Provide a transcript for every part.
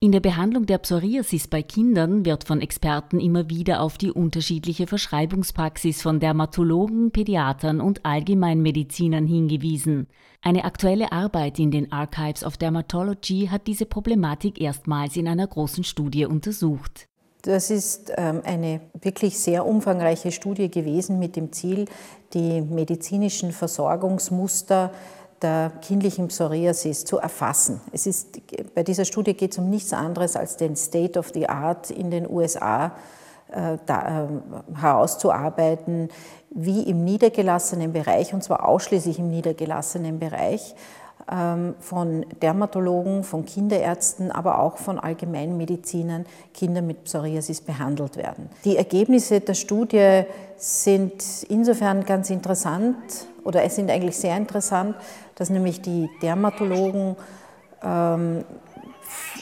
In der Behandlung der Psoriasis bei Kindern wird von Experten immer wieder auf die unterschiedliche Verschreibungspraxis von Dermatologen, Pädiatern und Allgemeinmedizinern hingewiesen. Eine aktuelle Arbeit in den Archives of Dermatology hat diese Problematik erstmals in einer großen Studie untersucht. Das ist ähm, eine wirklich sehr umfangreiche Studie gewesen mit dem Ziel, die medizinischen Versorgungsmuster der kindlichen Psoriasis zu erfassen. Es ist, bei dieser Studie geht es um nichts anderes als den State of the Art in den USA äh, da, äh, herauszuarbeiten, wie im niedergelassenen Bereich, und zwar ausschließlich im niedergelassenen Bereich, von Dermatologen, von Kinderärzten, aber auch von Allgemeinmedizinern Kinder mit Psoriasis behandelt werden. Die Ergebnisse der Studie sind insofern ganz interessant oder es sind eigentlich sehr interessant, dass nämlich die Dermatologen ähm,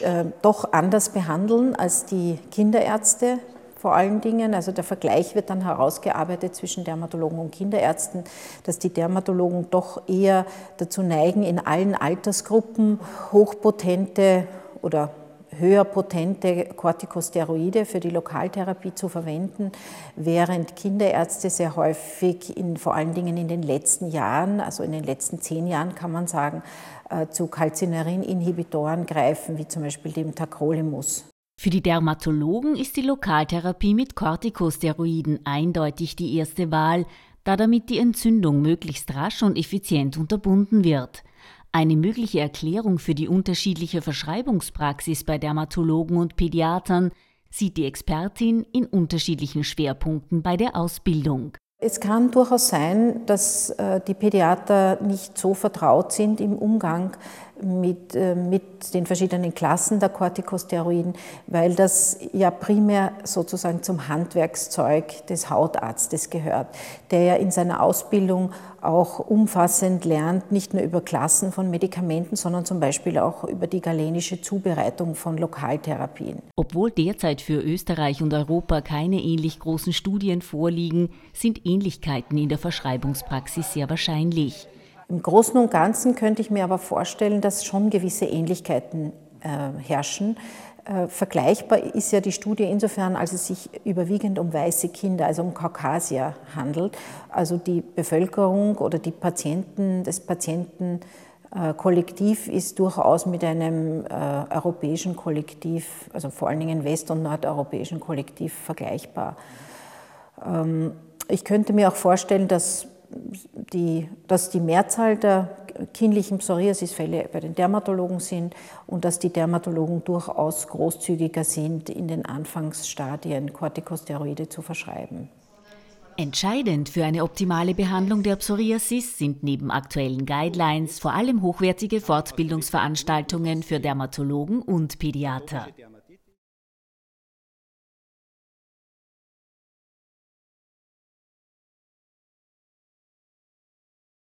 äh, doch anders behandeln als die Kinderärzte vor allen Dingen. Also der Vergleich wird dann herausgearbeitet zwischen Dermatologen und Kinderärzten, dass die Dermatologen doch eher dazu neigen, in allen Altersgruppen hochpotente oder höher potente Corticosteroide für die Lokaltherapie zu verwenden, während Kinderärzte sehr häufig, in, vor allen Dingen in den letzten Jahren, also in den letzten zehn Jahren kann man sagen, äh, zu Calcineurin-Inhibitoren greifen, wie zum Beispiel dem Tacrolimus. Für die Dermatologen ist die Lokaltherapie mit Corticosteroiden eindeutig die erste Wahl, da damit die Entzündung möglichst rasch und effizient unterbunden wird. Eine mögliche Erklärung für die unterschiedliche Verschreibungspraxis bei Dermatologen und Pädiatern sieht die Expertin in unterschiedlichen Schwerpunkten bei der Ausbildung. Es kann durchaus sein, dass äh, die Pädiater nicht so vertraut sind im Umgang mit, äh, mit den verschiedenen Klassen der Corticosteroiden, weil das ja primär sozusagen zum Handwerkszeug des Hautarztes gehört, der ja in seiner Ausbildung auch umfassend lernt, nicht nur über Klassen von Medikamenten, sondern zum Beispiel auch über die galenische Zubereitung von Lokaltherapien. Obwohl derzeit für Österreich und Europa keine ähnlich großen Studien vorliegen, sind Ähnlichkeiten in der Verschreibungspraxis sehr wahrscheinlich. Im Großen und Ganzen könnte ich mir aber vorstellen, dass schon gewisse Ähnlichkeiten äh, herrschen. Äh, vergleichbar ist ja die Studie insofern, als es sich überwiegend um weiße Kinder, also um Kaukasier handelt. Also die Bevölkerung oder die Patienten, das Patientenkollektiv ist durchaus mit einem äh, europäischen Kollektiv, also vor allen Dingen west- und nordeuropäischen Kollektiv vergleichbar. Ähm, ich könnte mir auch vorstellen, dass die, dass die Mehrzahl der kindlichen Psoriasisfälle bei den Dermatologen sind und dass die Dermatologen durchaus großzügiger sind, in den Anfangsstadien Corticosteroide zu verschreiben. Entscheidend für eine optimale Behandlung der Psoriasis sind neben aktuellen Guidelines vor allem hochwertige Fortbildungsveranstaltungen für Dermatologen und Pädiater.